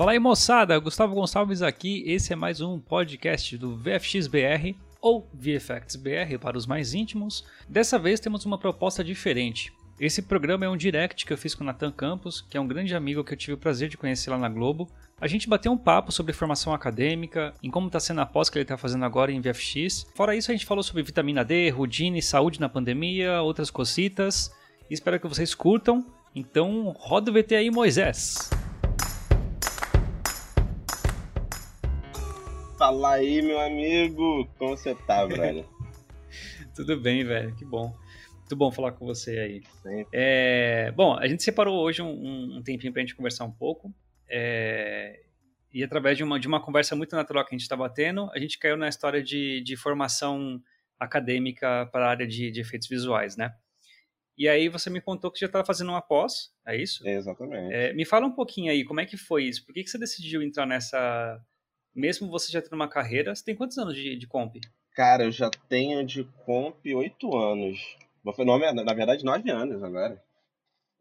Fala aí, moçada! Gustavo Gonçalves aqui. Esse é mais um podcast do VFXBR ou VFXBR para os mais íntimos. Dessa vez temos uma proposta diferente. Esse programa é um direct que eu fiz com o Nathan Campos, que é um grande amigo que eu tive o prazer de conhecer lá na Globo. A gente bateu um papo sobre formação acadêmica, em como está sendo a pós que ele está fazendo agora em VFX. Fora isso, a gente falou sobre vitamina D, Rudine, saúde na pandemia, outras cositas. Espero que vocês curtam. Então, roda o VT aí, Moisés! Fala aí, meu amigo! Como você tá, velho? Tudo bem, velho, que bom. Muito bom falar com você aí. É, bom, a gente separou hoje um, um tempinho pra gente conversar um pouco. É, e através de uma, de uma conversa muito natural que a gente estava tendo, a gente caiu na história de, de formação acadêmica para a área de, de efeitos visuais, né? E aí você me contou que já estava fazendo uma pós, é isso? Exatamente. É, me fala um pouquinho aí, como é que foi isso? Por que, que você decidiu entrar nessa, mesmo você já tendo uma carreira, você tem quantos anos de, de comp? Cara, eu já tenho de comp oito anos. Na verdade, nove anos agora.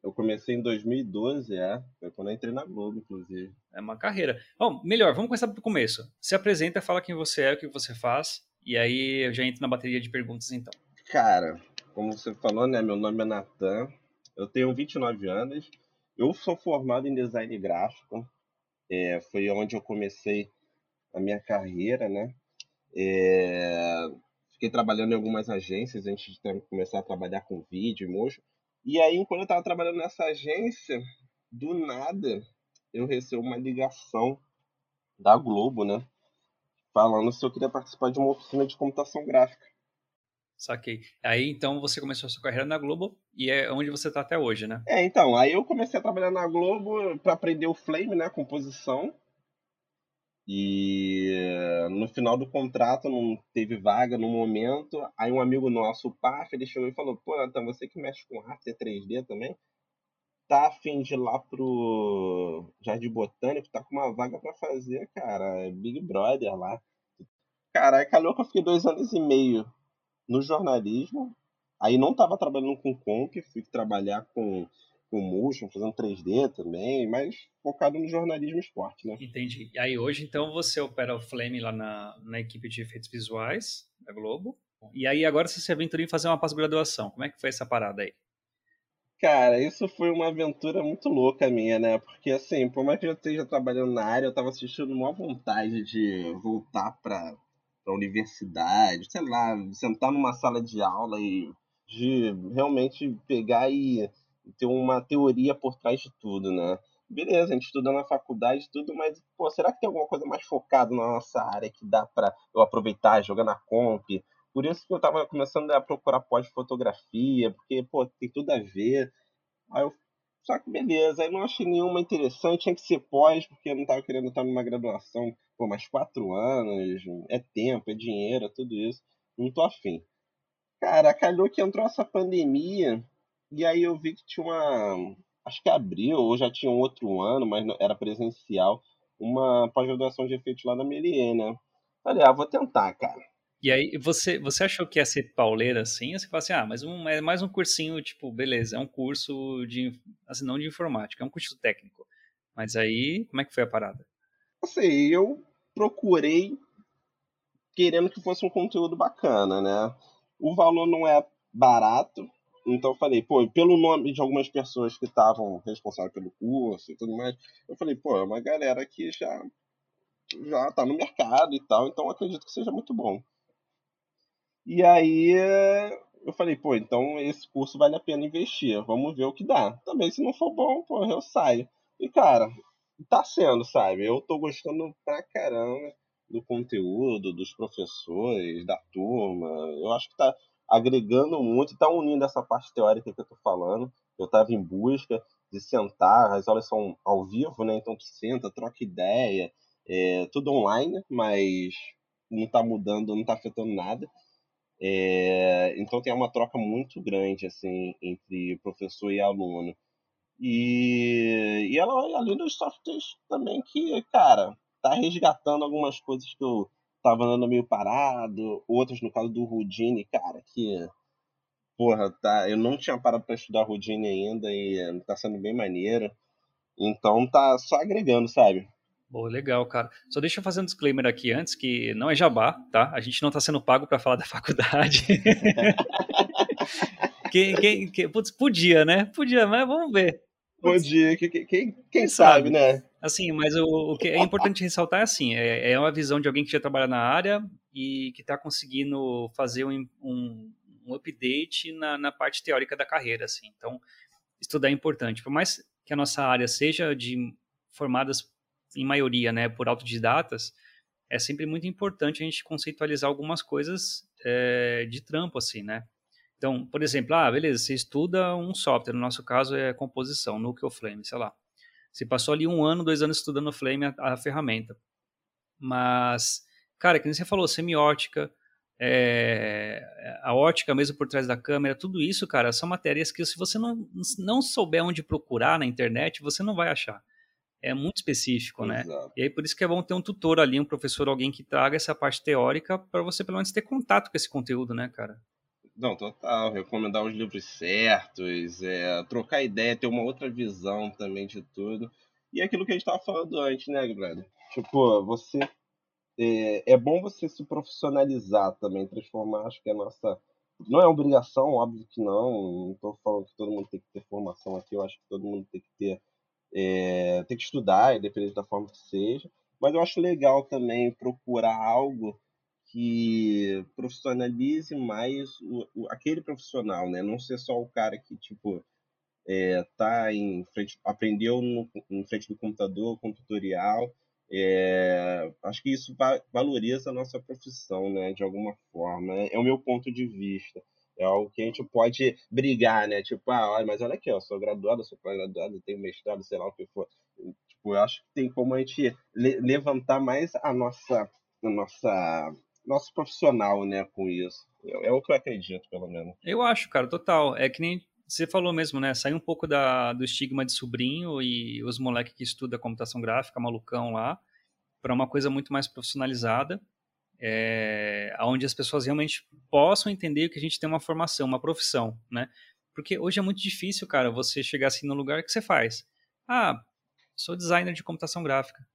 Eu comecei em 2012, é. Foi quando eu entrei na Globo, inclusive. É uma carreira. Bom, melhor, vamos começar do começo. Se apresenta, fala quem você é, o que você faz. E aí eu já entro na bateria de perguntas, então. Cara, como você falou, né? Meu nome é Natan. Eu tenho 29 anos. Eu sou formado em design gráfico. É, foi onde eu comecei a minha carreira, né? É, fiquei trabalhando em algumas agências antes de começar a trabalhar com vídeo e motion. E aí, quando eu estava trabalhando nessa agência, do nada, eu recebi uma ligação da Globo, né? Falando se eu queria participar de uma oficina de computação gráfica. Saquei. Aí então você começou a sua carreira na Globo e é onde você está até hoje, né? É, então, aí eu comecei a trabalhar na Globo para aprender o Flame, né, composição. E no final do contrato não teve vaga no momento. Aí um amigo nosso, o Paf, ele chegou e falou: Pô, Nathan, você que mexe com arte 3D também, tá afim de ir lá pro Jardim Botânico, tá com uma vaga para fazer, cara, Big Brother lá. Cara, calhou que eu fiquei dois anos e meio no jornalismo. Aí não tava trabalhando com comp, fui trabalhar com com motion, fazendo 3D também, mas focado no jornalismo esporte, né? Entendi. E aí hoje, então, você opera o Flame lá na, na equipe de efeitos visuais da Globo. E aí agora você se aventurou em fazer uma pós-graduação. Como é que foi essa parada aí? Cara, isso foi uma aventura muito louca minha, né? Porque assim, por mais que eu esteja trabalhando na área, eu tava assistindo uma vontade de voltar pra, pra universidade, sei lá, sentar numa sala de aula e de realmente pegar e ter uma teoria por trás de tudo, né? Beleza, a gente estuda na faculdade e tudo, mas, pô, será que tem alguma coisa mais focada na nossa área que dá para eu aproveitar, jogar na comp? Por isso que eu tava começando a procurar pós-fotografia, porque, pô, tem tudo a ver. Aí eu, só que beleza, aí não achei nenhuma interessante, tinha que ser pós, porque eu não tava querendo estar numa graduação por mais quatro anos, é tempo, é dinheiro, é tudo isso. Não tô afim. Cara, calhou que entrou essa pandemia, e aí eu vi que tinha uma. Acho que abriu, ou já tinha um outro ano, mas era presencial, uma pós-graduação de efeitos lá na Melier, né? Falei, ah, vou tentar, cara. E aí, você, você achou que ia ser pauleira assim? Ou você fala assim, ah, mas um, é mais um cursinho, tipo, beleza, é um curso de. Assim, não de informática, é um curso técnico. Mas aí, como é que foi a parada? Assim, eu procurei querendo que fosse um conteúdo bacana, né? O valor não é barato, então eu falei, pô, pelo nome de algumas pessoas que estavam responsáveis pelo curso e tudo mais, eu falei, pô, é uma galera que já já tá no mercado e tal, então acredito que seja muito bom. E aí eu falei, pô, então esse curso vale a pena investir, vamos ver o que dá. Também se não for bom, pô, eu saio. E cara, tá sendo, sabe? Eu tô gostando pra caramba do conteúdo, dos professores, da turma. Eu acho que tá agregando muito, está unindo essa parte teórica que eu estou falando. Eu estava em busca de sentar, as aulas são ao vivo, né? Então tu senta, troca ideia, é, tudo online, mas não está mudando, não está afetando nada. É, então tem uma troca muito grande assim entre professor e aluno. E, e ela, além dos softwares também que, cara, tá resgatando algumas coisas que eu tava andando meio parado, outros no caso do Rudine, cara, que porra, tá, eu não tinha parado para estudar Rudine ainda e tá sendo bem maneiro. Então tá só agregando, sabe? Boa, legal, cara. Só deixa eu fazer um disclaimer aqui antes, que não é jabá, tá? A gente não está sendo pago para falar da faculdade. quem, quem, quem, putz, podia, né? Podia, mas vamos ver. Podia, quem, quem, quem sabe, sabe, né? Assim, mas o, o, que é importante ressaltar é assim, é, é uma visão de alguém que já trabalha na área e que está conseguindo fazer um, um, um update na, na, parte teórica da carreira, assim. Então, estudar é importante. Por mais que a nossa área seja de formadas em maioria, né, por autodidatas, é sempre muito importante a gente conceitualizar algumas coisas é, de trampo, assim, né? Então, por exemplo, ah, beleza, você estuda um software, no nosso caso é composição, Nucleo Flame, sei lá. Você passou ali um ano, dois anos estudando Flame, a, a ferramenta. Mas, cara, que você falou, semiótica, é, a ótica mesmo por trás da câmera, tudo isso, cara, são matérias que se você não, não souber onde procurar na internet, você não vai achar é muito específico, né? Exato. E aí por isso que é bom ter um tutor ali, um professor, alguém que traga essa parte teórica para você pelo menos ter contato com esse conteúdo, né, cara? Não, total. Recomendar os livros certos, é, trocar ideia, ter uma outra visão também de tudo. E é aquilo que a gente estava falando antes, né, galera? Tipo, você. É, é bom você se profissionalizar também, transformar, acho que é a nossa. Não é obrigação, óbvio que não. Não estou falando que todo mundo tem que ter formação aqui, eu acho que todo mundo tem que ter é, tem que estudar, independente da forma que seja, mas eu acho legal também procurar algo que profissionalize mais o, o, aquele profissional, né? Não ser só o cara que, tipo, é, tá em frente, aprendeu no, em frente do computador com tutorial. É, acho que isso va valoriza a nossa profissão, né? De alguma forma. É, é o meu ponto de vista. É algo que a gente pode brigar, né? Tipo, ah, olha, mas olha aqui, eu sou graduado, sou pós-graduado, tenho mestrado, sei lá o que for. Tipo, eu acho que tem como a gente le levantar mais a nossa, a nossa, nosso profissional, né, com isso. É, é o que eu acredito, pelo menos. Eu acho, cara, total. É que nem você falou mesmo, né? Sair um pouco da, do estigma de sobrinho e os moleques que estudam computação gráfica, malucão lá, para uma coisa muito mais profissionalizada é, onde as pessoas realmente possam entender que a gente tem uma formação, uma profissão, né? Porque hoje é muito difícil, cara, você chegar assim no lugar que você faz. Ah, sou designer de computação gráfica.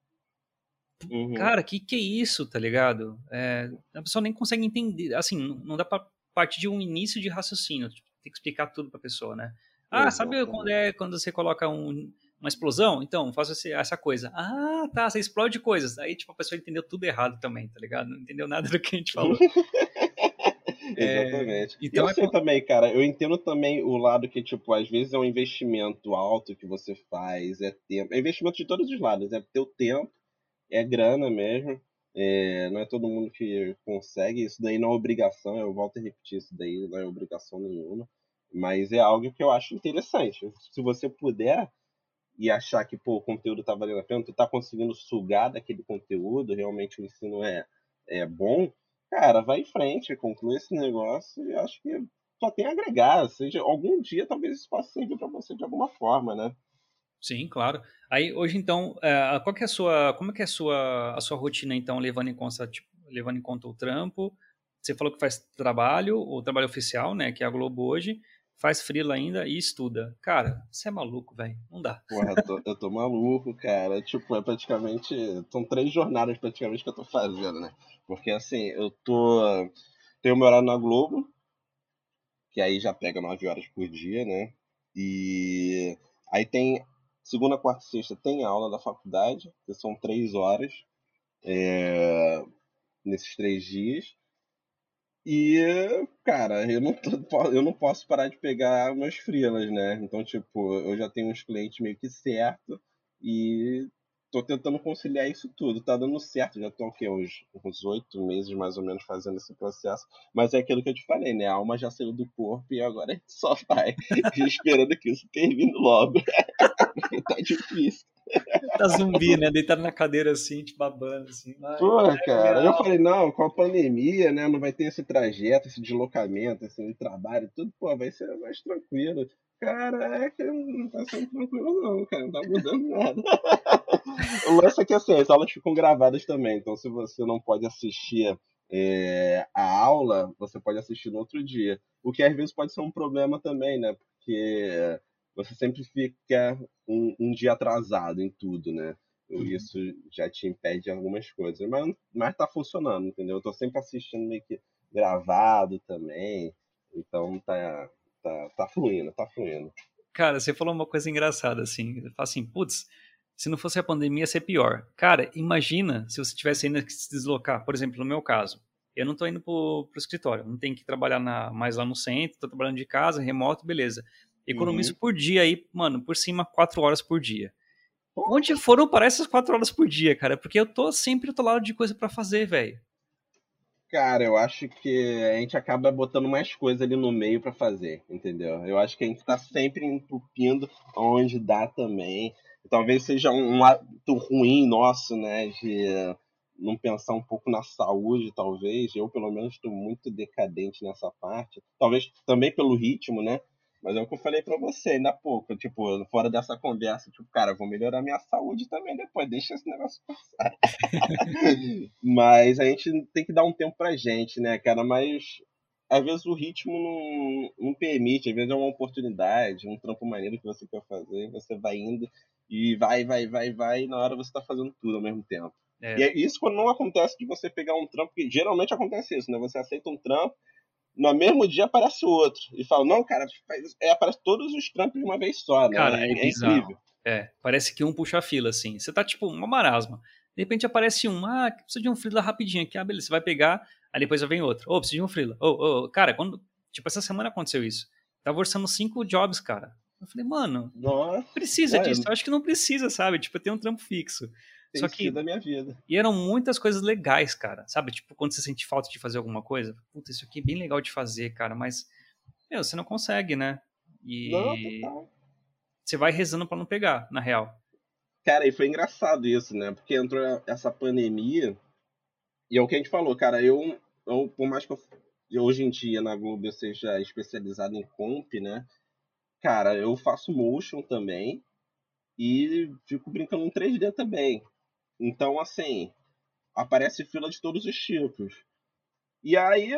Uhum. Cara, que que é isso, tá ligado? É, a pessoa nem consegue entender, assim, não dá para partir de um início de raciocínio, tipo, tem que explicar tudo pra pessoa, né? Ah, sabe quando é quando você coloca um uma explosão? Então, faço essa coisa. Ah, tá, você explode coisas. Aí, tipo, a pessoa entendeu tudo errado também, tá ligado? Não entendeu nada do que a gente falou. Exatamente. É, então eu é sei também, cara, eu entendo também o lado que, tipo, às vezes é um investimento alto que você faz, é tempo. É investimento de todos os lados, é teu tempo, é grana mesmo. É, não é todo mundo que consegue, isso daí não é obrigação, eu volto a repetir isso daí, não é obrigação nenhuma. Mas é algo que eu acho interessante. Se você puder, e achar que pô, o conteúdo está valendo a pena, tu está conseguindo sugar daquele conteúdo, realmente o ensino é, é bom, cara, vai em frente, conclui esse negócio e acho que só tem a agregar, seja algum dia talvez isso possa servir para você de alguma forma, né? Sim, claro. Aí hoje então, é, qual é a sua, como é que é a sua, a sua rotina então, levando em conta, tipo, levando em conta o trampo? Você falou que faz trabalho, o trabalho oficial, né, que é a Globo hoje faz frila ainda e estuda. Cara, você é maluco, velho. Não dá. Porra, eu tô, eu tô maluco, cara. Tipo, é praticamente. São três jornadas praticamente que eu tô fazendo, né? Porque assim, eu tô. Tenho meu horário na Globo, que aí já pega nove horas por dia, né? E aí tem. Segunda, quarta e sexta tem aula da faculdade, que são três horas é, nesses três dias. E, cara, eu não, tô, eu não posso parar de pegar umas frilas, né? Então, tipo, eu já tenho uns clientes meio que certo e tô tentando conciliar isso tudo. Tá dando certo, já tô aqui uns, uns oito meses mais ou menos fazendo esse processo. Mas é aquilo que eu te falei, né? A alma já saiu do corpo e agora a gente só vai esperando que isso termine logo. tá difícil. Tá zumbi, né? Deitado na cadeira assim, te babando, assim. Pô, é cara, eu falei, não, com a pandemia, né? Não vai ter esse trajeto, esse deslocamento, assim, de trabalho, tudo, pô, vai ser mais tranquilo. Cara, é que não tá sendo tranquilo, não, cara, não tá mudando nada. o lance é que assim, as aulas ficam gravadas também, então se você não pode assistir é, a aula, você pode assistir no outro dia. O que às vezes pode ser um problema também, né? Porque você sempre fica um, um dia atrasado em tudo, né? isso já te impede de algumas coisas. Mas, mas tá funcionando, entendeu? Eu tô sempre assistindo meio que gravado também. Então tá, tá, tá fluindo, tá fluindo. Cara, você falou uma coisa engraçada, assim. Assim, putz, se não fosse a pandemia, ia ser pior. Cara, imagina se você tivesse ainda que se deslocar. Por exemplo, no meu caso, eu não tô indo pro, pro escritório, não tenho que trabalhar na, mais lá no centro, tô trabalhando de casa, remoto, beleza. Economizo uhum. por dia aí, mano, por cima, quatro horas por dia. Onde foram para essas quatro horas por dia, cara? Porque eu tô sempre do lado de coisa para fazer, velho. Cara, eu acho que a gente acaba botando mais coisa ali no meio para fazer, entendeu? Eu acho que a gente tá sempre entupindo onde dá também. Talvez seja um ato ruim nosso, né? De não pensar um pouco na saúde, talvez. Eu, pelo menos, estou muito decadente nessa parte. Talvez também pelo ritmo, né? Mas é o que eu falei pra você ainda há pouco, tipo, fora dessa conversa, tipo, cara, vou melhorar minha saúde também depois, deixa esse negócio passar. Mas a gente tem que dar um tempo pra gente, né, cara? Mas às vezes o ritmo não, não permite, às vezes é uma oportunidade, um trampo maneiro que você quer fazer, você vai indo e vai, vai, vai, vai, e na hora você tá fazendo tudo ao mesmo tempo. É. E é isso quando não acontece de você pegar um trampo, que geralmente acontece isso, né? Você aceita um trampo, no mesmo dia aparece outro. E fala, não, cara, é, aparece todos os trampos de uma vez só, né? Cara, é, é incrível. É, parece que um puxa a fila, assim. Você tá tipo uma marasma. De repente aparece um, ah, precisa de um freela rapidinho aqui. Ah, beleza, você vai pegar, aí depois vem outro. Ô, oh, precisa de um freela. Ô, oh, oh. cara, quando. Tipo, essa semana aconteceu isso. Tava orçando cinco jobs, cara. Eu falei, mano, Nossa, precisa disso. Eu acho que não precisa, sabe? Tipo, eu tenho um trampo fixo. Tem Só que da minha vida. E eram muitas coisas legais, cara. Sabe? Tipo, quando você sente falta de fazer alguma coisa, puta, isso aqui é bem legal de fazer, cara, mas meu, você não consegue, né? E não, você vai rezando para não pegar, na real. Cara, e foi engraçado isso, né? Porque entrou essa pandemia e é o que a gente falou, cara, eu, eu por mais que eu hoje em dia na Globo eu seja especializado em comp, né? Cara, eu faço motion também e fico brincando em 3D também. Então, assim, aparece fila de todos os tipos. E aí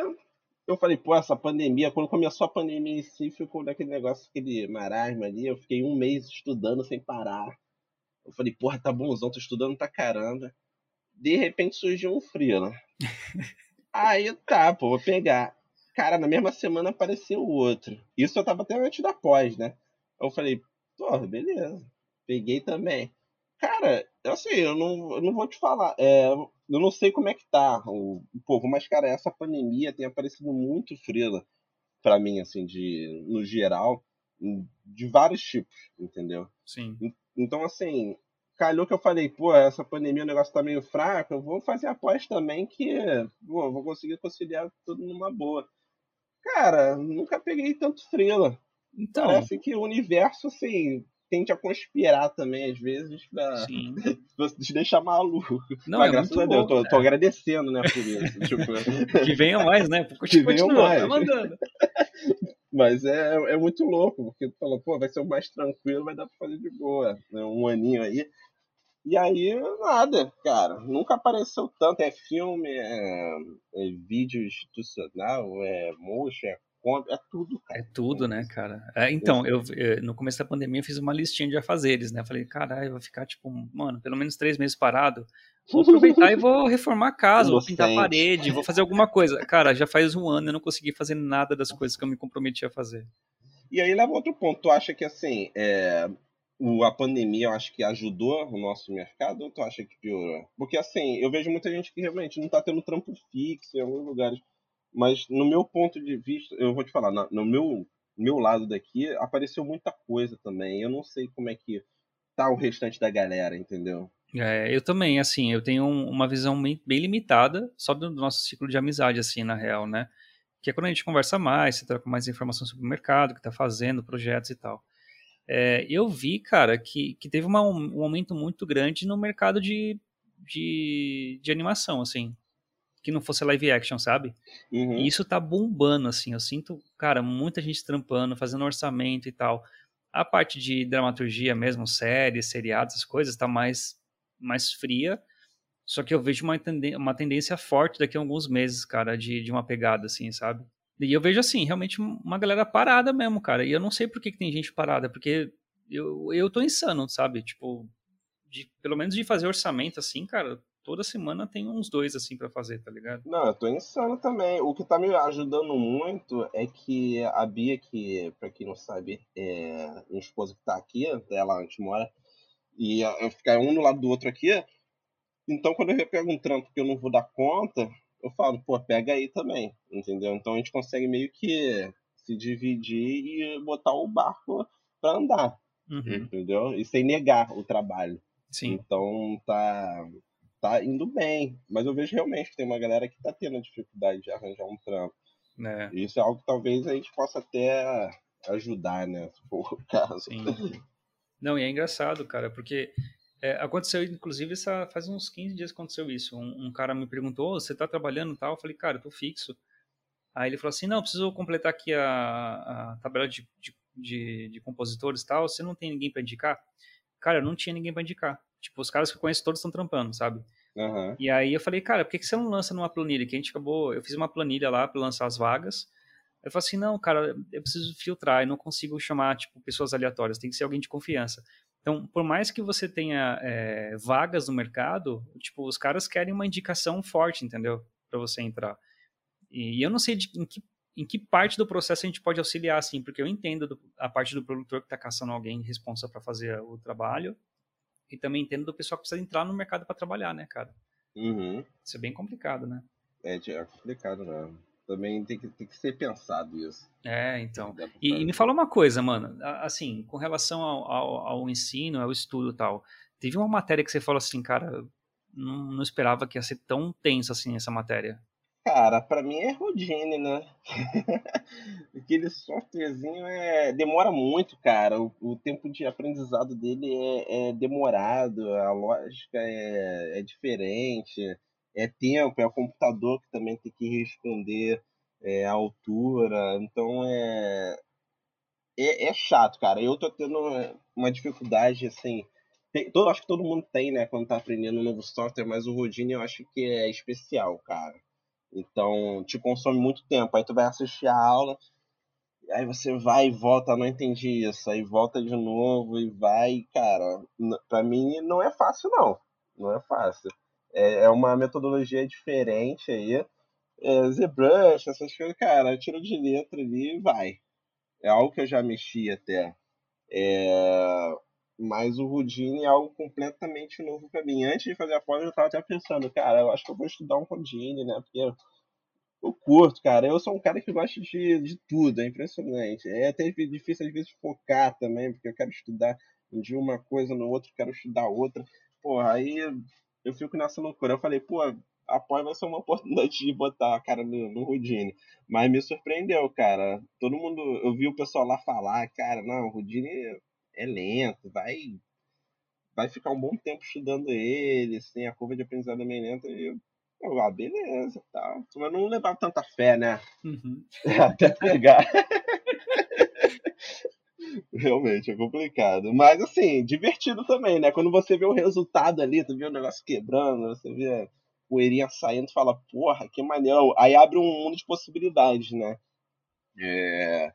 eu falei, pô, essa pandemia, quando começou a pandemia em si, ficou daquele negócio, aquele marasmo ali, eu fiquei um mês estudando sem parar. Eu falei, porra, tá bonzão, tô estudando pra caramba. De repente surgiu um frio, né? aí tá, pô, vou pegar. Cara, na mesma semana apareceu o outro. Isso eu tava até antes da pós, né? Eu falei, porra, beleza. Peguei também. Cara, assim, eu não, eu não vou te falar. É, eu não sei como é que tá o, o povo, mas, cara, essa pandemia tem aparecido muito frila para mim, assim, de, no geral, de vários tipos, entendeu? Sim. Então, assim, calhou que eu falei, pô, essa pandemia o negócio tá meio fraco, eu vou fazer após também que pô, vou conseguir conciliar tudo numa boa. Cara, nunca peguei tanto frila. Então, Parece que o universo, assim, tende a conspirar também, às vezes, pra, te deixar maluco. Não, Mas, é graças a Deus, bom, tô, tô, agradecendo, né, por isso. tipo... que venham mais, né? Que venham mais. Tá mandando. Mas é, é muito louco, porque tu falou, pô, vai ser o mais tranquilo, vai dar pra fazer de boa, né? um aninho aí. E aí, nada, cara. Nunca apareceu tanto. É filme, é, é vídeo institucional, é motion, é é tudo, cara. É tudo, né, cara? É, então, eu, eu, no começo da pandemia eu fiz uma listinha de afazeres, né? Falei, caralho, vou ficar, tipo, mano, pelo menos três meses parado. Vou aproveitar e vou reformar a casa, vou pintar a parede, vou fazer alguma coisa. Cara, já faz um ano eu não consegui fazer nada das coisas que eu me comprometi a fazer. E aí leva outro ponto. Tu acha que, assim, é, o, a pandemia, eu acho que ajudou o nosso mercado ou tu acha que piorou? Porque, assim, eu vejo muita gente que realmente não tá tendo trampo fixo em alguns lugares. Mas no meu ponto de vista, eu vou te falar, no meu, meu lado daqui, apareceu muita coisa também. Eu não sei como é que tá o restante da galera, entendeu? É, eu também, assim, eu tenho uma visão bem, limitada só do nosso ciclo de amizade, assim, na real, né? Que é quando a gente conversa mais, você troca mais informação sobre o mercado, que tá fazendo, projetos e tal. É, eu vi, cara, que, que teve uma, um aumento muito grande no mercado de, de, de animação, assim que não fosse live action, sabe? Uhum. E isso tá bombando, assim. Eu sinto, cara, muita gente trampando, fazendo orçamento e tal. A parte de dramaturgia mesmo, séries, seriados, essas coisas, tá mais, mais fria. Só que eu vejo uma, tendência, uma tendência forte daqui a alguns meses, cara, de, de uma pegada, assim, sabe? E eu vejo, assim, realmente uma galera parada mesmo, cara. E eu não sei por que, que tem gente parada, porque eu, eu tô insano, sabe? Tipo, de, pelo menos de fazer orçamento assim, cara, toda semana tem uns dois assim para fazer, tá ligado? Não, eu tô insano também. O que tá me ajudando muito é que a Bia, que, pra quem não sabe, é minha esposa que tá aqui, ela onde mora, e eu ficar um no lado do outro aqui. Então, quando eu pego um trampo que eu não vou dar conta, eu falo, pô, pega aí também, entendeu? Então a gente consegue meio que se dividir e botar o barco para andar, uhum. entendeu? E sem negar o trabalho. Sim. Então tá tá indo bem, mas eu vejo realmente que tem uma galera que tá tendo dificuldade de arranjar um trampo. É. Isso é algo que talvez a gente possa até ajudar, né? Se for o caso. Sim. Não, e é engraçado, cara, porque é, aconteceu, inclusive, essa, faz uns 15 dias aconteceu isso. Um, um cara me perguntou, oh, você tá trabalhando e tal? Eu falei, cara, eu tô fixo. Aí ele falou assim, não, preciso completar aqui a, a tabela de, de, de, de compositores e tal, você não tem ninguém para indicar? Cara, eu não tinha ninguém para indicar. Tipo, os caras que eu conheço todos estão trampando, sabe? Uhum. E aí eu falei, cara, por que, que você não lança numa planilha? Que a gente acabou, eu fiz uma planilha lá para lançar as vagas. Eu falei assim, não, cara, eu preciso filtrar, eu não consigo chamar, tipo, pessoas aleatórias, tem que ser alguém de confiança. Então, por mais que você tenha é, vagas no mercado, tipo, os caras querem uma indicação forte, entendeu? Para você entrar. E, eu não sei de, em, que, em que parte do processo a gente pode auxiliar, assim, porque eu entendo do, a parte do produtor que está caçando alguém responsável para fazer o trabalho, e também entendo do pessoal que precisa entrar no mercado para trabalhar, né, cara? Uhum. Isso é bem complicado, né? É, é complicado, né? também tem que, tem que ser pensado isso. É, então. E, e, me fala uma coisa, mano, assim, com relação ao, ao, ao, ensino, ao estudo e tal, teve uma matéria que você falou assim, cara, não, não esperava que ia ser tão tenso assim essa matéria. Cara, para mim é Houdini, né? Aquele softwarezinho é demora muito, cara. O, o tempo de aprendizado dele é, é demorado, a lógica é, é diferente é tempo, é o computador que também tem que responder é, a altura. Então é, é, é, chato, cara. Eu tô tendo uma dificuldade, assim. Todo, acho que todo mundo tem, né, quando tá aprendendo um novo software, mas o Houdini eu acho que é especial, cara. Então, te consome muito tempo. Aí tu vai assistir a aula, aí você vai e volta, não entendi isso. Aí volta de novo e vai, cara. Pra mim não é fácil, não. Não é fácil. É, é uma metodologia diferente aí. É, ZBrush, essas coisas, cara, tiro de letra ali e vai. É algo que eu já mexi até. É... Mas o Houdini é algo completamente novo para mim. Antes de fazer a pós, eu tava até pensando, cara, eu acho que eu vou estudar um Houdini, né? Porque eu curto, cara. Eu sou um cara que gosta de, de tudo, é impressionante. É até difícil às vezes focar também, porque eu quero estudar dia uma coisa, no outro quero estudar outra. Porra, aí eu fico nessa loucura. Eu falei, pô, apoio vai ser uma oportunidade de botar a cara no, no Rudine. Mas me surpreendeu, cara. Todo mundo, eu vi o pessoal lá falar, cara, não, o Rudine é lento, vai vai ficar um bom tempo estudando ele, assim, a curva de aprendizado é meio lenta. E eu, eu ah, beleza, tá. Mas não levar tanta fé, né? Uhum. Até pegar. Realmente, é complicado. Mas, assim, divertido também, né? Quando você vê o resultado ali, tu vê o negócio quebrando, você vê a poeirinha saindo, fala, porra, que maneiro. Aí abre um mundo de possibilidades, né? É,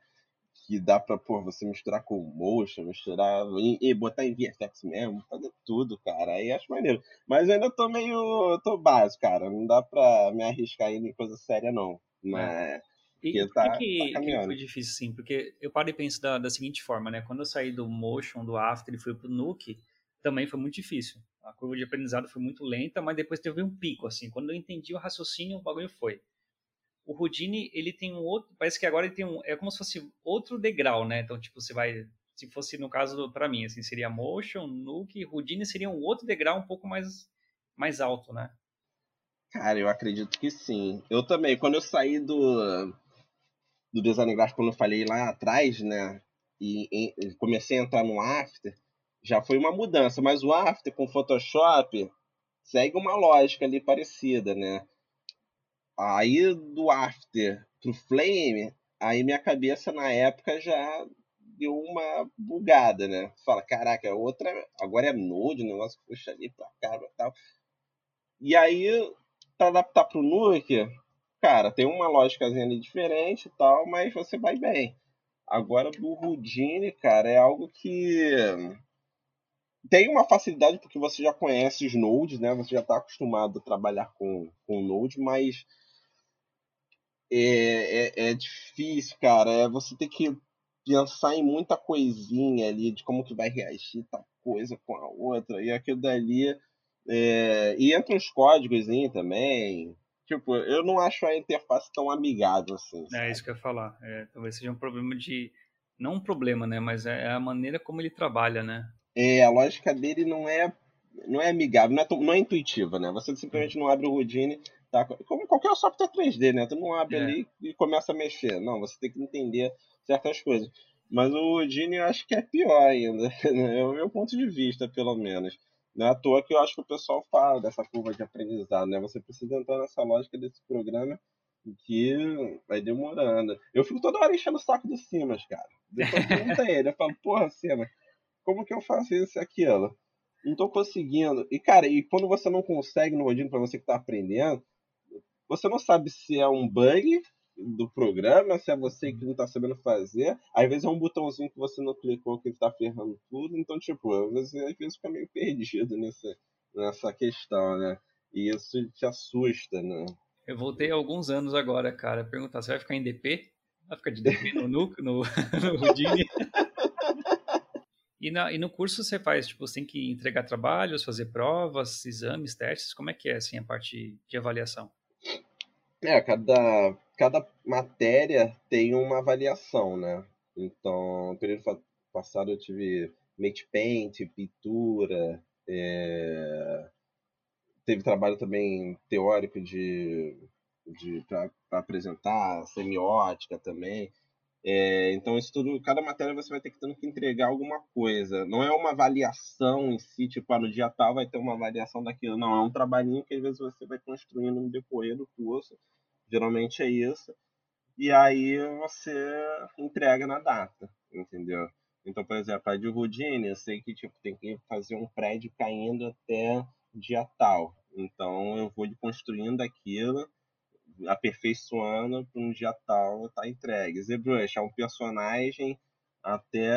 que dá pra, pô, você misturar com motion, misturar e, e, botar em VFX mesmo, fazer tudo, cara. Aí acho maneiro. Mas eu ainda tô meio. tô básico, cara. Não dá pra me arriscar ainda em coisa séria, não. Mas. E por tá, que, tá que, foi difícil, assim? Porque eu paro e penso da, da seguinte forma, né? Quando eu saí do Motion, do After e fui pro Nuke, também foi muito difícil. A curva de aprendizado foi muito lenta, mas depois teve um pico, assim. Quando eu entendi o raciocínio, o bagulho foi. O Houdini, ele tem um outro... Parece que agora ele tem um... É como se fosse outro degrau, né? Então, tipo, você vai... Se fosse no caso, para mim, assim, seria Motion, Nuke, Houdini seria um outro degrau um pouco mais, mais alto, né? Cara, eu acredito que sim. Eu também, quando eu saí do do design gráfico, quando eu falei lá atrás, né? E, e, comecei a entrar no After, já foi uma mudança. Mas o After com Photoshop segue uma lógica ali parecida, né? Aí do After pro Flame, aí minha cabeça na época já deu uma bugada, né? Fala, caraca, outra agora é Node, o negócio puxa ali pra cá e tal. E aí, para adaptar pro Nuke, cara, tem uma lógicazinha ali diferente e tal, mas você vai bem. Agora do Houdini, cara, é algo que tem uma facilidade porque você já conhece os nodes, né? Você já está acostumado a trabalhar com, com node, mas é, é, é difícil, cara. É você ter que pensar em muita coisinha ali de como que vai reagir tal coisa com a outra. E aquilo dali é, e entra uns códigos também. Tipo eu não acho a interface tão amigável assim é sabe? é isso que eu ia falar. É, talvez seja um problema de não um problema né mas é a maneira como ele trabalha né? É a lógica dele não é não é amigável não é, não é intuitiva né? Você simplesmente não abre o Houdini tá como qualquer software 3D né tu não abre é. ali e começa a mexer não você tem que entender certas coisas. Mas o Houdini eu acho que é pior ainda, né? é o meu ponto de vista, pelo menos. Não é à toa que eu acho que o pessoal fala dessa curva de aprendizado, né? Você precisa entrar nessa lógica desse programa que vai demorando. Eu fico toda hora enchendo o saco do Simas, cara. Depois pergunta ele, eu falo, porra, Simas, como que eu faço isso e aquilo? Não tô conseguindo. E, cara, e quando você não consegue no Houdini, pra você que tá aprendendo, você não sabe se é um bug do programa, se é você que não tá sabendo fazer. Às vezes é um botãozinho que você não clicou que tá ferrando tudo. Então, tipo, você às vezes fica meio perdido nessa, nessa questão, né? E isso te assusta, né? Eu voltei alguns anos agora, cara, perguntar, você vai ficar em DP? Vai ficar de DP no no, no, no Houdini? e, na, e no curso você faz, tipo, você tem que entregar trabalhos, fazer provas, exames, testes, como é que é, assim, a parte de avaliação? É, cada, cada matéria tem uma avaliação, né? Então, no período passado eu tive Mate Paint, pintura, é... teve trabalho também teórico de, de para apresentar, semiótica também. É, então, isso tudo, cada matéria você vai ter que ter que entregar alguma coisa. Não é uma avaliação em si, tipo, ah, no dia tal vai ter uma avaliação daquilo. Não, é um trabalhinho que às vezes você vai construindo no decorrer do curso Geralmente é isso. E aí você entrega na data, entendeu? Então, por exemplo, a de Houdini, eu sei que tipo, tem que fazer um prédio caindo até dia tal. Então, eu vou construindo aquilo, aperfeiçoando para um dia tal tá entregue. ZBrush é um personagem até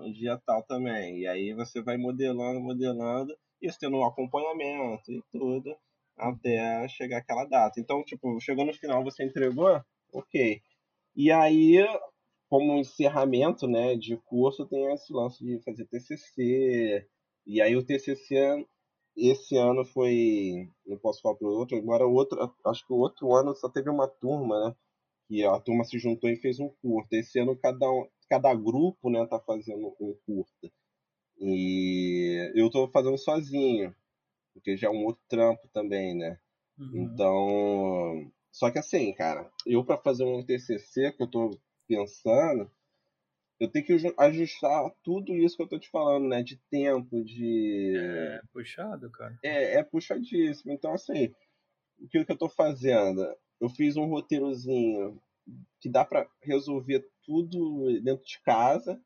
o dia tal também. E aí você vai modelando, modelando, isso tendo um acompanhamento e tudo até chegar aquela data. Então, tipo, chegou no final, você entregou, ok. E aí, como encerramento, né, de curso, tem esse lance de fazer TCC. E aí o TCC esse ano foi, não posso falar para outro, agora outro, acho que o outro ano só teve uma turma, né, que a turma se juntou e fez um curta. Esse ano cada cada grupo, né, tá fazendo um curta. E eu estou fazendo sozinho porque já é um outro trampo também, né? Uhum. Então, só que assim, cara, eu para fazer um TCC que eu tô pensando, eu tenho que ajustar tudo isso que eu tô te falando, né? De tempo, de. É puxado, cara. É, é puxadíssimo. Então, assim, o que, que eu tô fazendo? Eu fiz um roteirozinho que dá para resolver tudo dentro de casa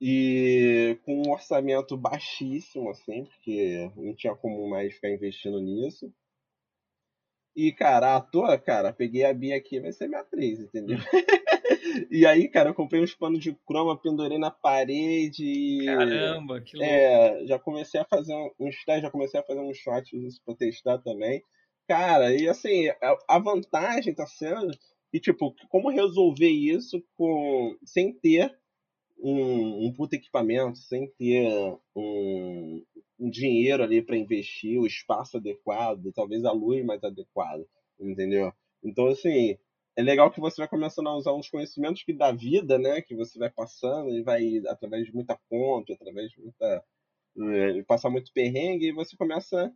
e com um orçamento baixíssimo, assim, porque não tinha como mais ficar investindo nisso. E, cara, a ator, cara, peguei a Bia aqui, vai ser minha atriz, entendeu? e aí, cara, eu comprei uns panos de croma, pendurei na parede. Caramba, que louco. É, já comecei a fazer uns testes, já comecei a fazer uns shots pra testar também. Cara, e assim, a vantagem tá sendo que, tipo, como resolver isso com sem ter um, um puto equipamento, sem ter um, um dinheiro ali para investir, o espaço adequado, talvez a luz mais adequada, entendeu? Então, assim, é legal que você vai começando a usar uns conhecimentos que da vida, né, que você vai passando e vai através de muita conta, através de muita é, passar muito perrengue e você começa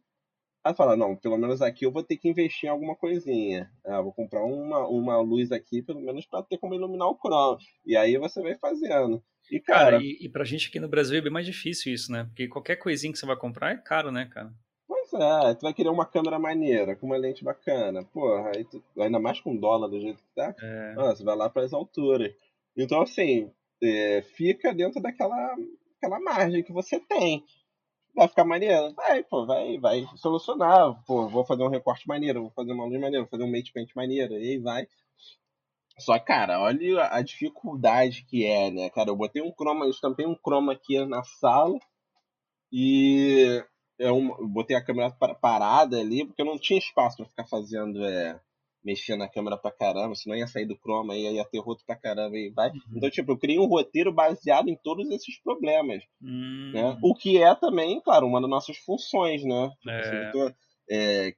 a falar, não, pelo menos aqui eu vou ter que investir em alguma coisinha. Ah, vou comprar uma, uma luz aqui, pelo menos para ter como iluminar o crono. E aí você vai fazendo. E, cara, cara e, e pra gente aqui no Brasil é bem mais difícil isso, né? Porque qualquer coisinha que você vai comprar é caro, né, cara? Pois é, tu vai querer uma câmera maneira, com uma lente bacana. Porra, aí tu, ainda mais com dólar do jeito que tá. É. Ah, você vai lá para as alturas. Então, assim, é, fica dentro daquela aquela margem que você tem. Vai ficar maneiro? Vai, pô, vai, vai solucionar. Pô, vou fazer um recorte maneiro, vou fazer uma luz maneira, vou fazer um mate paint maneiro, e aí vai. Só, cara, olha a dificuldade que é, né, cara? Eu botei um chroma, eu estampei um chroma aqui na sala, E eu botei a câmera parada ali, porque eu não tinha espaço para ficar fazendo. É, mexer na câmera pra caramba, senão ia sair do chroma, aí ia ter roto pra caramba e vai. Uhum. Então, tipo, eu criei um roteiro baseado em todos esses problemas. Uhum. Né? O que é também, claro, uma das nossas funções, né? É. Se eu tô é,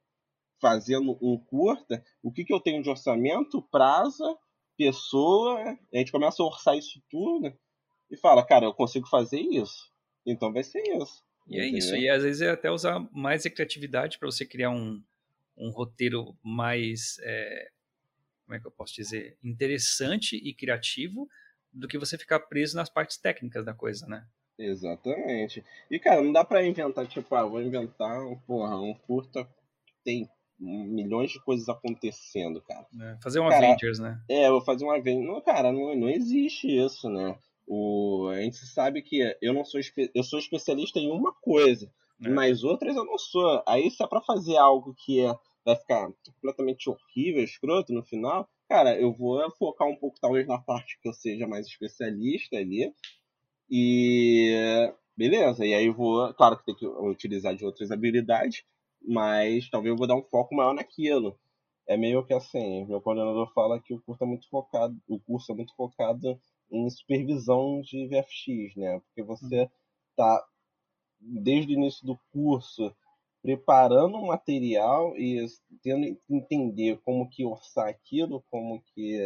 fazendo um curta, o que, que eu tenho de orçamento, prazo, pessoa, a gente começa a orçar isso tudo e fala, cara, eu consigo fazer isso. Então vai ser isso. E é isso. E às vezes é até usar mais a criatividade para você criar um, um roteiro mais, é, como é que eu posso dizer, interessante e criativo do que você ficar preso nas partes técnicas da coisa, né? Exatamente. E, cara, não dá pra inventar, tipo, ah, vou inventar, porra, um curta tem milhões de coisas acontecendo, cara. É, fazer um cara, Avengers, né? É, vou fazer um Avengers. Não, cara, não, não existe isso, né? O, a gente sabe que eu não sou eu sou especialista em uma coisa. É. Mas outras eu não sou. Aí se é pra fazer algo que é, vai ficar completamente horrível, escroto no final, cara, eu vou focar um pouco talvez na parte que eu seja mais especialista ali. E beleza, e aí eu vou, claro que tem que utilizar de outras habilidades, mas talvez eu vou dar um foco maior naquilo. É meio que assim, meu coordenador fala que o curso é muito focado, o curso é muito focado em supervisão de VFX, né? Porque você uhum. tá desde o início do curso preparando o material e tendo que entender como que orçar aquilo, como que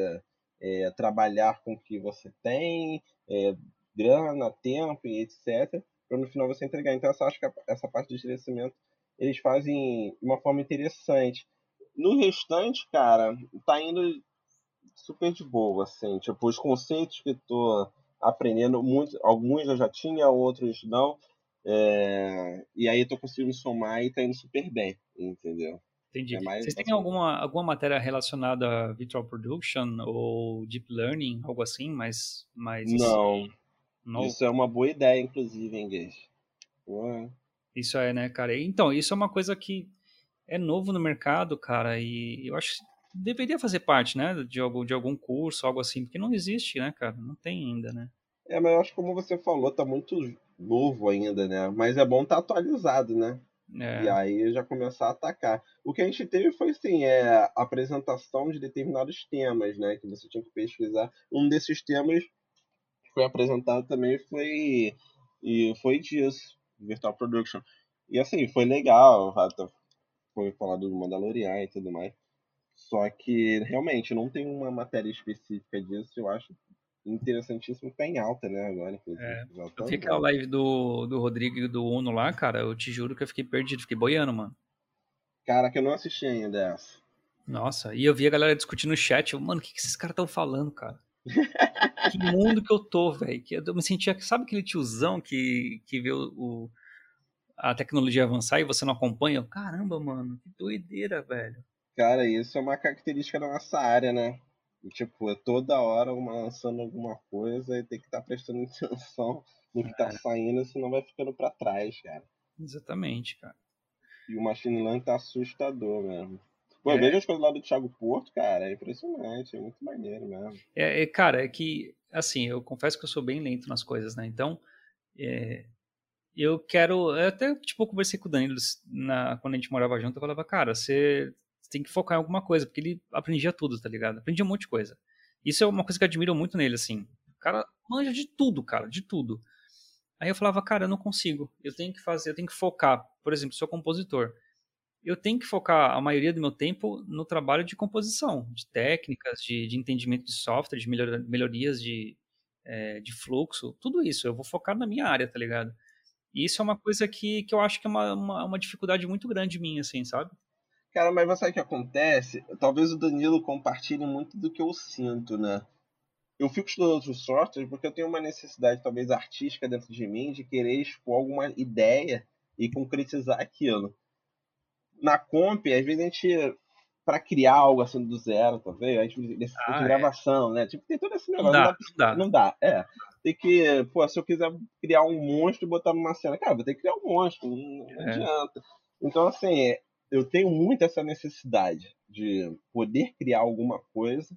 é, trabalhar com o que você tem, é, grana, tempo e etc, para no final você entregar. Então, eu acho que essa parte de gerenciamento eles fazem de uma forma interessante. No restante, cara, tá indo super de boa, assim. Tipo, os conceitos que tô aprendendo, muitos, alguns eu já tinha, outros não. É, e aí tô conseguindo somar e tá indo super bem, entendeu? Entendi. É mais, Vocês têm assim, alguma, alguma matéria relacionada a Virtual Production ou Deep Learning, algo assim, mas mais... Não. não. Isso é uma boa ideia, inclusive, em inglês. Isso é, né, cara? Então, isso é uma coisa que é novo no mercado, cara, e eu acho que deveria fazer parte, né, de algum, de algum curso, algo assim, porque não existe, né, cara? Não tem ainda, né? É, mas eu acho que como você falou, tá muito novo ainda, né? Mas é bom estar tá atualizado, né? É. E aí já começar a atacar. O que a gente teve foi assim, é apresentação de determinados temas, né? Que você tinha que pesquisar. Um desses temas que foi apresentado também foi e foi disso, Virtual Production. E assim, foi legal, foi falado do Mandalorian e tudo mais. Só que realmente não tem uma matéria específica disso, eu acho interessantíssimo tá em alta, né, agora. É, eu fiquei a live do, do Rodrigo e do Uno lá, cara, eu te juro que eu fiquei perdido, fiquei boiando, mano. Cara, que eu não assisti ainda essa. Nossa, e eu vi a galera discutindo no chat, eu, mano, o que, que esses caras estão falando, cara? Que mundo que eu tô, velho. Eu me sentia, sabe aquele tiozão que, que vê o, o, a tecnologia avançar e você não acompanha? Caramba, mano, que doideira, velho. Cara, isso é uma característica da nossa área, né? tipo, é toda hora uma lançando alguma coisa e tem que estar tá prestando atenção no que está é. saindo, senão vai ficando para trás, cara. Exatamente, cara. E o Machine Learning tá assustador mesmo. Pô, é. veja as coisas lá do Thiago Porto, cara, é impressionante, é muito maneiro mesmo. É, é, cara, é que, assim, eu confesso que eu sou bem lento nas coisas, né? Então, é, eu quero. Eu até, tipo, conversei com o Danilo na, quando a gente morava junto, eu falava, cara, você tem que focar em alguma coisa, porque ele aprendia tudo, tá ligado? Aprendia um monte de coisa. Isso é uma coisa que eu admiro muito nele, assim. O cara manja de tudo, cara, de tudo. Aí eu falava, cara, eu não consigo. Eu tenho que fazer, eu tenho que focar. Por exemplo, sou compositor. Eu tenho que focar a maioria do meu tempo no trabalho de composição, de técnicas, de, de entendimento de software, de melhor, melhorias de, é, de fluxo, tudo isso. Eu vou focar na minha área, tá ligado? E isso é uma coisa que, que eu acho que é uma, uma, uma dificuldade muito grande minha, assim, sabe? Cara, mas sabe o que acontece? Talvez o Danilo compartilhe muito do que eu sinto, né? Eu fico estudando outros softwares porque eu tenho uma necessidade, talvez artística dentro de mim, de querer expor alguma ideia e concretizar aquilo. Na comp, às vezes a gente, para criar algo assim do zero, talvez, a gente necessita ah, de é. gravação, é. né? Tipo, tem todo esse negócio. Não dá, não dá. Não dá, é. Tem que, pô, se eu quiser criar um monstro e botar numa cena, cara, vou ter que criar um monstro, não, não é. adianta. Então, assim, eu tenho muito essa necessidade de poder criar alguma coisa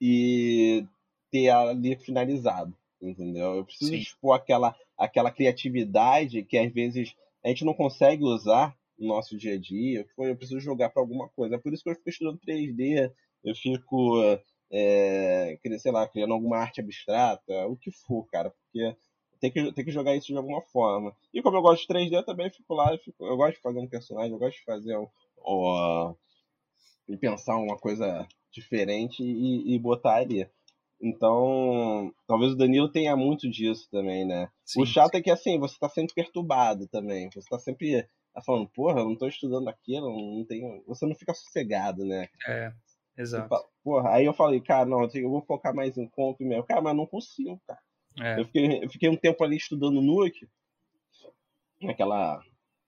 e ter ali finalizado, entendeu? Eu preciso Sim. expor aquela, aquela criatividade que às vezes a gente não consegue usar no nosso dia a dia. Eu preciso jogar para alguma coisa. É por isso que eu fico estudando 3D, eu fico, é, sei lá, criando alguma arte abstrata, o que for, cara, porque tem que, tem que jogar isso de alguma forma. E como eu gosto de 3D, eu também fico lá, eu, fico, eu gosto de fazer um personagem, eu gosto de fazer um, um, e pensar uma coisa diferente e, e botar ali. Então, talvez o Danilo tenha muito disso também, né? Sim, o chato sim. é que, assim, você tá sempre perturbado também. Você tá sempre tá falando, porra, eu não tô estudando aquilo, não tenho... Você não fica sossegado, né? É, exato. Fala, porra, aí eu falei, cara, não, eu vou focar mais em comp mesmo. Cara, mas não consigo, cara. É. Eu, fiquei, eu fiquei um tempo ali estudando Nuke, naquela...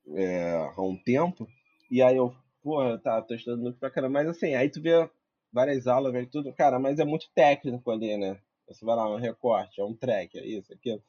É, há um tempo, e aí eu, porra, tá, tô estudando Nuke pra caramba, mas assim, aí tu vê várias aulas, vê tudo. Cara, mas é muito técnico ali, né? Você vai lá, um recorte, é um track, é isso, aquilo.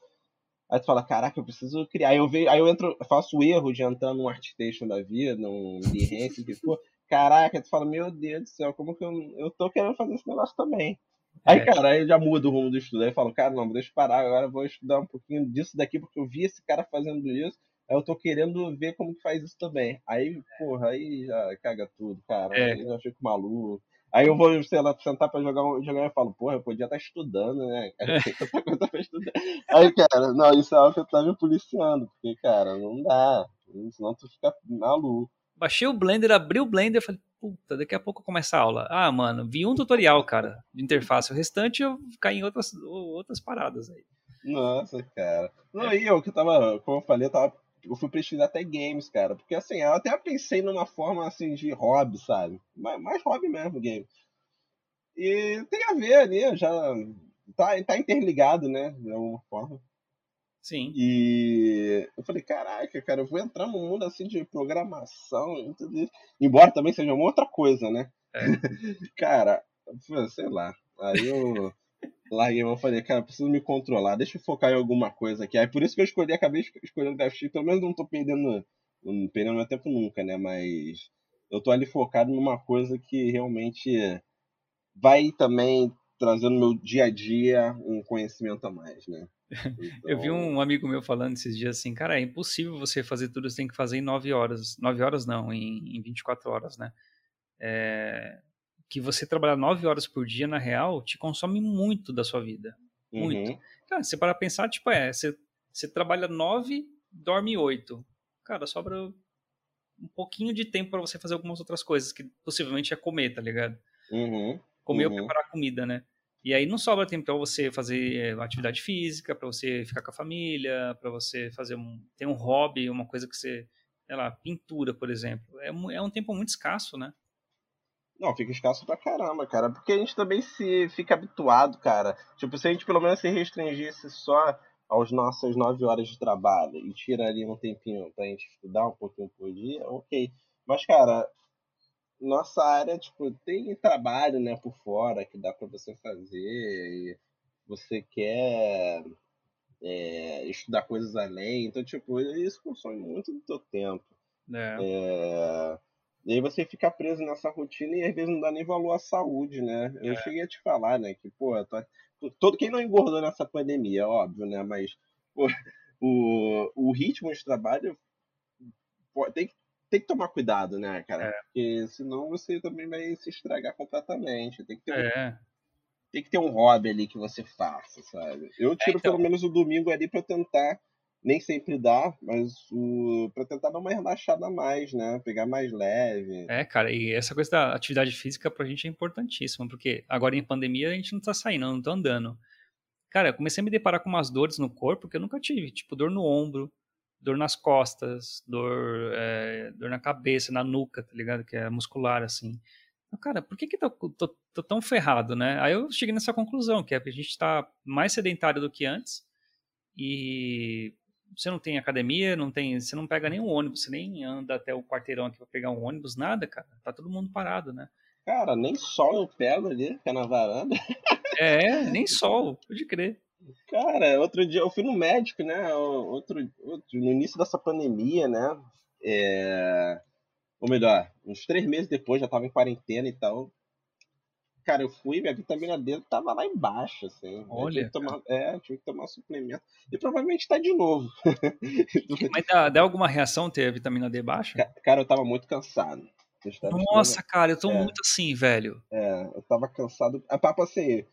Aí tu fala, caraca, eu preciso criar. Aí eu, vejo, aí eu entro, faço o erro de entrar num Artstation da vida, num Behance, que for. Caraca, tu fala, meu Deus do céu, como que eu, eu tô querendo fazer esse negócio também. Aí, é. cara, aí eu já mudo o rumo do estudo. Aí eu falo, cara, não, deixa eu parar, agora eu vou estudar um pouquinho disso daqui, porque eu vi esse cara fazendo isso. Aí eu tô querendo ver como que faz isso também. Aí, porra, aí já caga tudo, cara. É. Aí eu já fico maluco. Aí eu vou, sei lá, sentar pra jogar, jogar e falo, porra, eu podia estar tá estudando, né? Coisa pra estudar. Aí, cara, não, isso é algo que eu tava me policiando, porque, cara, não dá. Senão tu fica maluco. Baixei o Blender, abri o Blender, falei, puta, daqui a pouco começa a aula. Ah, mano, vi um tutorial, cara, de interface. O restante eu caí em outras, outras paradas aí. Nossa, cara. Não, é. e eu que tava, como eu falei, eu tava eu fui pesquisar até games, cara. Porque assim, eu até pensei numa forma assim de hobby, sabe? Mais, mais hobby mesmo, game. E tem a ver ali, já tá, tá interligado, né? De alguma forma. Sim. E eu falei, caraca, cara, eu vou entrar num mundo assim de programação e tudo isso. Embora também seja uma outra coisa, né? É. cara, sei lá. Aí eu larguei mão e falei, cara, preciso me controlar, deixa eu focar em alguma coisa aqui. Aí por isso que eu escolhi, acabei escolhendo DevX, pelo menos não tô perdendo, não perdendo meu tempo nunca, né? Mas eu tô ali focado numa coisa que realmente vai também trazendo no meu dia a dia um conhecimento a mais, né? Então... eu vi um amigo meu falando esses dias assim, cara, é impossível você fazer tudo, você tem que fazer em 9 horas. 9 horas não, em, em 24 horas, né? É, que você trabalhar nove horas por dia, na real, te consome muito da sua vida. Muito. Uhum. Cara, você para pensar, tipo, é, você, você trabalha nove, dorme oito. Cara, sobra um pouquinho de tempo para você fazer algumas outras coisas, que possivelmente é comer, tá ligado? Uhum. Comer uhum. ou preparar comida, né? E aí não sobra tempo para você fazer atividade física, para você ficar com a família, para você fazer um, ter um hobby, uma coisa que você, sei lá, pintura, por exemplo. É, é um tempo muito escasso, né? Não, fica escasso pra caramba, cara. Porque a gente também se fica habituado, cara. Tipo, se a gente pelo menos se restringisse só aos nossas nove horas de trabalho e tira ali um tempinho pra gente estudar um pouquinho por dia, ok. Mas, cara, nossa área, tipo, tem trabalho, né, por fora que dá pra você fazer e você quer é, estudar coisas além. Então, tipo, isso consome muito do teu tempo. É. é e aí você fica preso nessa rotina e às vezes não dá nem valor à saúde, né? Eu é. cheguei a te falar, né? Que, pô, tá, todo quem não engordou nessa pandemia, é óbvio, né? Mas pô, o, o ritmo de trabalho pô, tem, tem que tomar cuidado, né, cara? É. Porque senão você também vai se estragar completamente. Tem que ter, é. um, tem que ter um hobby ali que você faça, sabe? Eu tiro é, então... pelo menos o domingo ali pra tentar nem sempre dá, mas o para tentar dar uma relaxada a mais, né? Pegar mais leve. É, cara, e essa coisa da atividade física pra gente é importantíssima, porque agora em pandemia a gente não tá saindo, não tá andando. Cara, eu comecei a me deparar com umas dores no corpo que eu nunca tive, tipo dor no ombro, dor nas costas, dor, é, dor na cabeça, na nuca, tá ligado? Que é muscular, assim. Então, cara, por que que tô, tô, tô tão ferrado, né? Aí eu cheguei nessa conclusão, que é que a gente tá mais sedentário do que antes, e você não tem academia, não tem, você não pega nenhum ônibus, você nem anda até o quarteirão aqui para pegar um ônibus, nada, cara. Tá todo mundo parado, né? Cara, nem sol eu pego ali, é na varanda. É, nem sol, pode crer. Cara, outro dia eu fui no médico, né? Outro, outro no início dessa pandemia, né? É... Ou melhor, uns três meses depois, já tava em quarentena e tal. Cara, eu fui, minha vitamina D tava lá embaixo, assim. Olha. Tive que tomar, é, tive que tomar suplemento. E provavelmente tá de novo. Mas dá, dá alguma reação ter a vitamina D baixa? cara, eu tava muito cansado. Nossa, cara, eu tô é, muito assim, velho. É, eu tava cansado. A papo assim,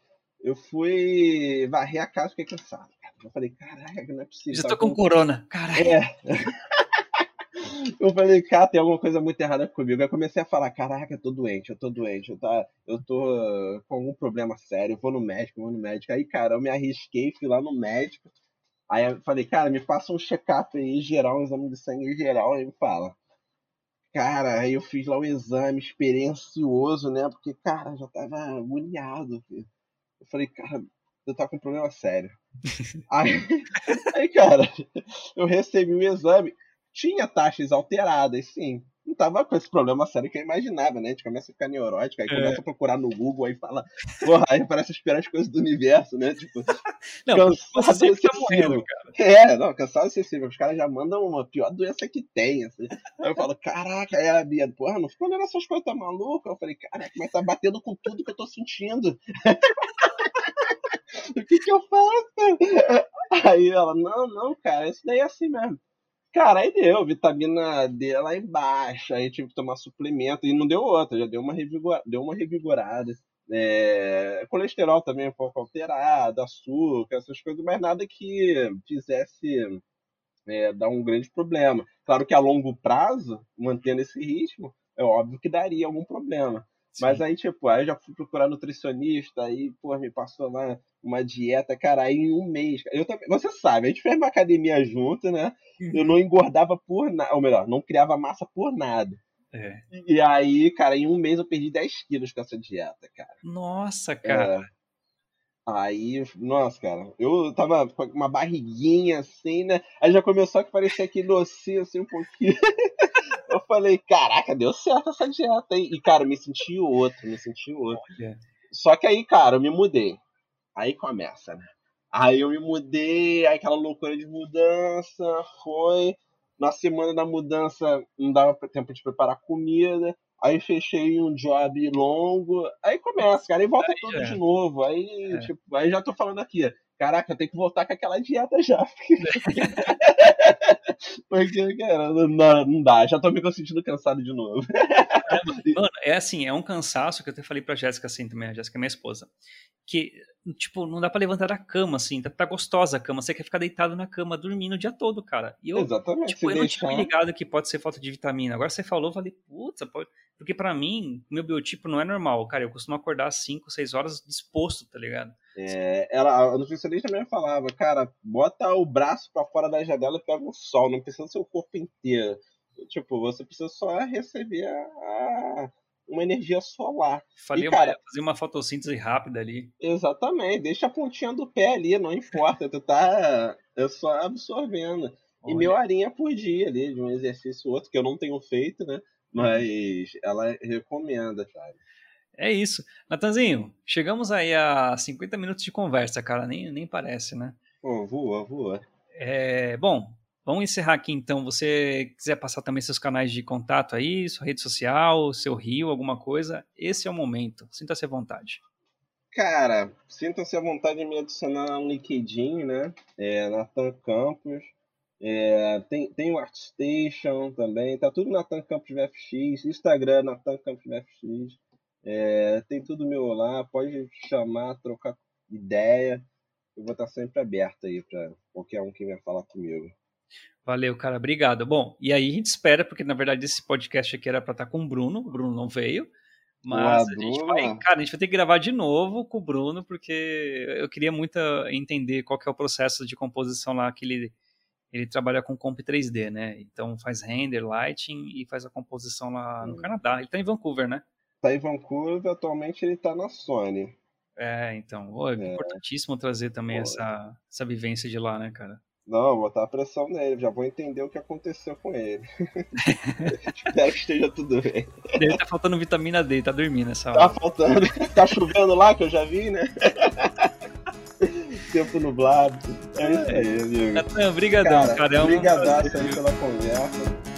eu fui varrer a casa e fiquei cansado. Eu falei, caraca, não é possível. Já tô com, com corona, caralho. É. eu falei, cara, tem alguma coisa muito errada comigo. Aí eu comecei a falar, caraca, eu tô doente, eu tô doente, eu, tá, eu tô com algum problema sério, eu vou no médico, eu vou no médico. Aí, cara, eu me arrisquei, fui lá no médico. Aí eu falei, cara, me passa um check-up aí geral, um exame de sangue geral, aí me fala. Cara, aí eu fiz lá o exame, experiencioso, né? Porque, cara, já tava agoniado. Filho. Eu falei, cara, eu tava com um problema sério. aí, aí, cara, eu recebi o exame tinha taxas alteradas, sim. Não tava com esse problema sério que eu imaginava, né? A gente começa a ficar neurótico, aí é. começa a procurar no Google, aí fala, porra, aí parece esperar as coisas do universo, né? Tipo, não, cansado você tá morrendo, cara. É, não, cansado acessível. Os caras já mandam uma pior doença que tem, assim. Aí eu falo, caraca, aí a Bia, porra, não ficou olhando essas coisas, tá maluca? Eu falei, caraca, mas tá batendo com tudo que eu tô sentindo. o que que eu faço? Aí ela, não, não, cara, isso daí é assim mesmo. Cara, aí deu, vitamina D lá embaixo, aí tive que tomar suplemento, e não deu outra, já deu uma, deu uma revigorada. É... Colesterol também um pouco alterado, açúcar, essas coisas, mas nada que fizesse é, dar um grande problema. Claro que a longo prazo, mantendo esse ritmo, é óbvio que daria algum problema. Sim. Mas aí, tipo, aí eu já fui procurar nutricionista, aí, pô, me passou lá uma dieta, cara, aí em um mês. Eu também, você sabe, a gente fez uma academia junto, né? Uhum. Eu não engordava por nada, ou melhor, não criava massa por nada. É. E aí, cara, em um mês eu perdi 10 quilos com essa dieta, cara. Nossa, cara. É. Aí, nossa, cara, eu tava com uma barriguinha assim, né? Aí já começou a parecer aquele docinho assim um pouquinho. eu falei, caraca, deu certo essa dieta, hein? E, cara, me senti outro, me senti outro. Olha. Só que aí, cara, eu me mudei. Aí começa, né? Aí eu me mudei, aí aquela loucura de mudança, foi. Na semana da mudança não dava tempo de preparar comida. Aí fechei um job longo. Aí começa, cara, e volta aí, tudo é. de novo. Aí, é. tipo, aí já tô falando aqui, caraca, eu tenho que voltar com aquela dieta já. Porque, cara, não, não dá, já tô me sentindo cansado de novo. Mano, é assim, é um cansaço que eu até falei pra Jéssica assim também, a Jéssica é minha esposa. Que, tipo, não dá pra levantar da cama, assim, tá, tá gostosa a cama, você quer ficar deitado na cama, dormindo o dia todo, cara. E eu, Exatamente. Tipo, eu não tinha me ligado que pode ser falta de vitamina. Agora você falou, eu falei, putz, pode... porque para mim, meu biotipo não é normal, cara. Eu costumo acordar às 5, 6 horas disposto, tá ligado? É, ela, a nutricionista também falava, cara, bota o braço para fora da janela e pega o sol, não precisa ser o corpo inteiro. Tipo, você precisa só receber a, uma energia solar. Falei, e, cara, fazer uma fotossíntese rápida ali. Exatamente, deixa a pontinha do pé ali, não importa, tu tá é só absorvendo. Olha. E meia horinha por dia ali, de um exercício outro, que eu não tenho feito, né? Mas ela recomenda, sabe? É isso. Natanzinho, chegamos aí a 50 minutos de conversa, cara. Nem, nem parece, né? Pô, voa, voa. É, bom, vamos encerrar aqui então. Você quiser passar também seus canais de contato aí, sua rede social, seu rio, alguma coisa, esse é o momento. Sinta-se à vontade. Cara, sinta-se à vontade de me adicionar no LinkedIn, né? É, Nathan Campos. É, tem, tem o ArtStation também, tá tudo Nathan Campos VFX, Instagram Nathan Campos VFX. É, tem tudo meu lá, pode chamar, trocar ideia. Eu vou estar sempre aberto aí para qualquer um que venha falar comigo. Valeu, cara, obrigado. Bom, e aí a gente espera, porque na verdade esse podcast aqui era para estar com o Bruno, o Bruno não veio. Mas a gente vai, cara, a gente vai ter que gravar de novo com o Bruno, porque eu queria muito entender qual que é o processo de composição lá que ele, ele trabalha com Comp 3D, né? Então faz render, lighting e faz a composição lá no hum. Canadá. Ele tá em Vancouver, né? tá em Vancouver, atualmente ele tá na Sony. É, então, é, é importantíssimo trazer também essa, essa vivência de lá, né, cara? Não, botar a pressão nele, já vou entender o que aconteceu com ele. Espero que esteja tudo bem. Deve tá faltando vitamina D, tá dormindo essa hora. Tá faltando, tá chovendo lá, que eu já vi, né? Tempo nublado. É isso aí, amigo. Natan, brigadão, cara. Obrigadaço aí pela conversa.